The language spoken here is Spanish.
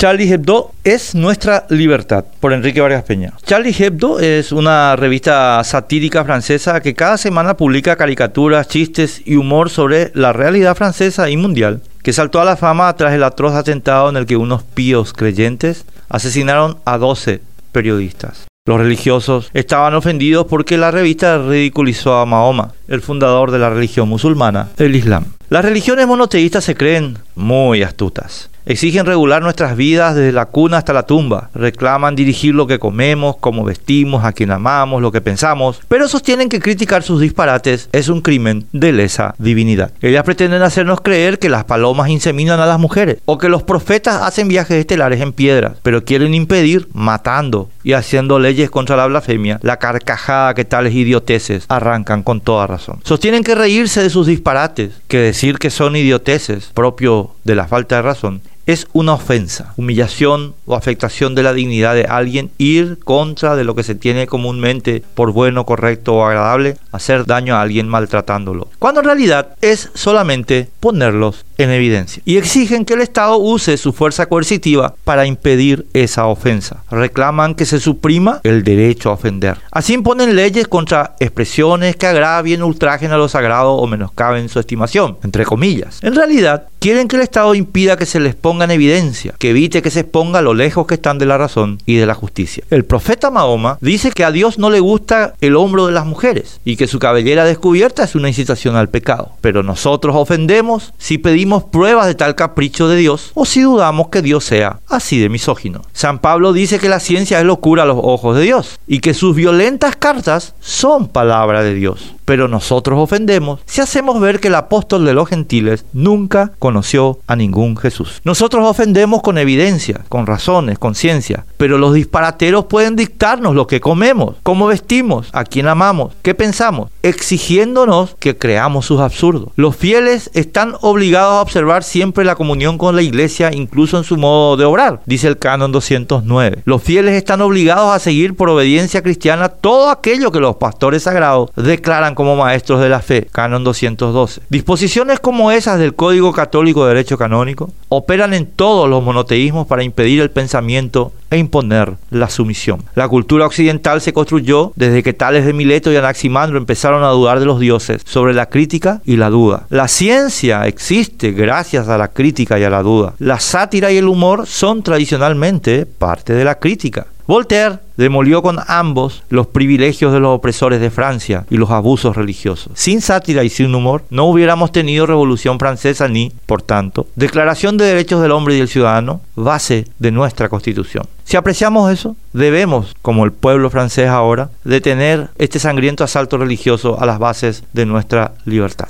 Charlie Hebdo es nuestra libertad, por Enrique Vargas Peña. Charlie Hebdo es una revista satírica francesa que cada semana publica caricaturas, chistes y humor sobre la realidad francesa y mundial, que saltó a la fama tras el atroz atentado en el que unos píos creyentes asesinaron a 12 periodistas. Los religiosos estaban ofendidos porque la revista ridiculizó a Mahoma, el fundador de la religión musulmana, el Islam. Las religiones monoteístas se creen muy astutas. Exigen regular nuestras vidas desde la cuna hasta la tumba. Reclaman dirigir lo que comemos, cómo vestimos, a quien amamos, lo que pensamos. Pero sostienen que criticar sus disparates es un crimen de lesa divinidad. Ellas pretenden hacernos creer que las palomas inseminan a las mujeres o que los profetas hacen viajes estelares en piedras. Pero quieren impedir, matando y haciendo leyes contra la blasfemia, la carcajada que tales idioteces arrancan con toda razón. Sostienen que reírse de sus disparates, que decir que son idioteces, propio de la falta de razón, es una ofensa, humillación o afectación de la dignidad de alguien, ir contra de lo que se tiene comúnmente por bueno, correcto o agradable, hacer daño a alguien maltratándolo. Cuando en realidad es solamente ponerlos en evidencia. Y exigen que el Estado use su fuerza coercitiva para impedir esa ofensa. Reclaman que se suprima el derecho a ofender. Así imponen leyes contra expresiones que agravien, ultrajen a lo sagrado o menoscaben su estimación, entre comillas. En realidad, quieren que el Estado impida que se les ponga en evidencia, que evite que se exponga lo lejos que están de la razón y de la justicia. El profeta Mahoma dice que a Dios no le gusta el hombro de las mujeres y que su cabellera descubierta es una incitación al pecado. Pero nosotros ofendemos si pedimos pruebas de tal capricho de Dios o si dudamos que Dios sea así de misógino. San Pablo dice que la ciencia es locura a los ojos de Dios y que sus violentas cartas son palabra de Dios pero nosotros ofendemos si hacemos ver que el apóstol de los gentiles nunca conoció a ningún Jesús. Nosotros ofendemos con evidencia, con razones, con ciencia, pero los disparateros pueden dictarnos lo que comemos, cómo vestimos, a quién amamos, qué pensamos, exigiéndonos que creamos sus absurdos. Los fieles están obligados a observar siempre la comunión con la iglesia, incluso en su modo de obrar, dice el canon 209. Los fieles están obligados a seguir por obediencia cristiana todo aquello que los pastores sagrados declaran como maestros de la fe, canon 212. Disposiciones como esas del Código Católico de Derecho Canónico operan en todos los monoteísmos para impedir el pensamiento e imponer la sumisión. La cultura occidental se construyó desde que Tales de Mileto y Anaximandro empezaron a dudar de los dioses sobre la crítica y la duda. La ciencia existe gracias a la crítica y a la duda. La sátira y el humor son tradicionalmente parte de la crítica. Voltaire demolió con ambos los privilegios de los opresores de Francia y los abusos religiosos. Sin sátira y sin humor no hubiéramos tenido revolución francesa ni, por tanto, declaración de derechos del hombre y del ciudadano, base de nuestra constitución. Si apreciamos eso, debemos, como el pueblo francés ahora, detener este sangriento asalto religioso a las bases de nuestra libertad.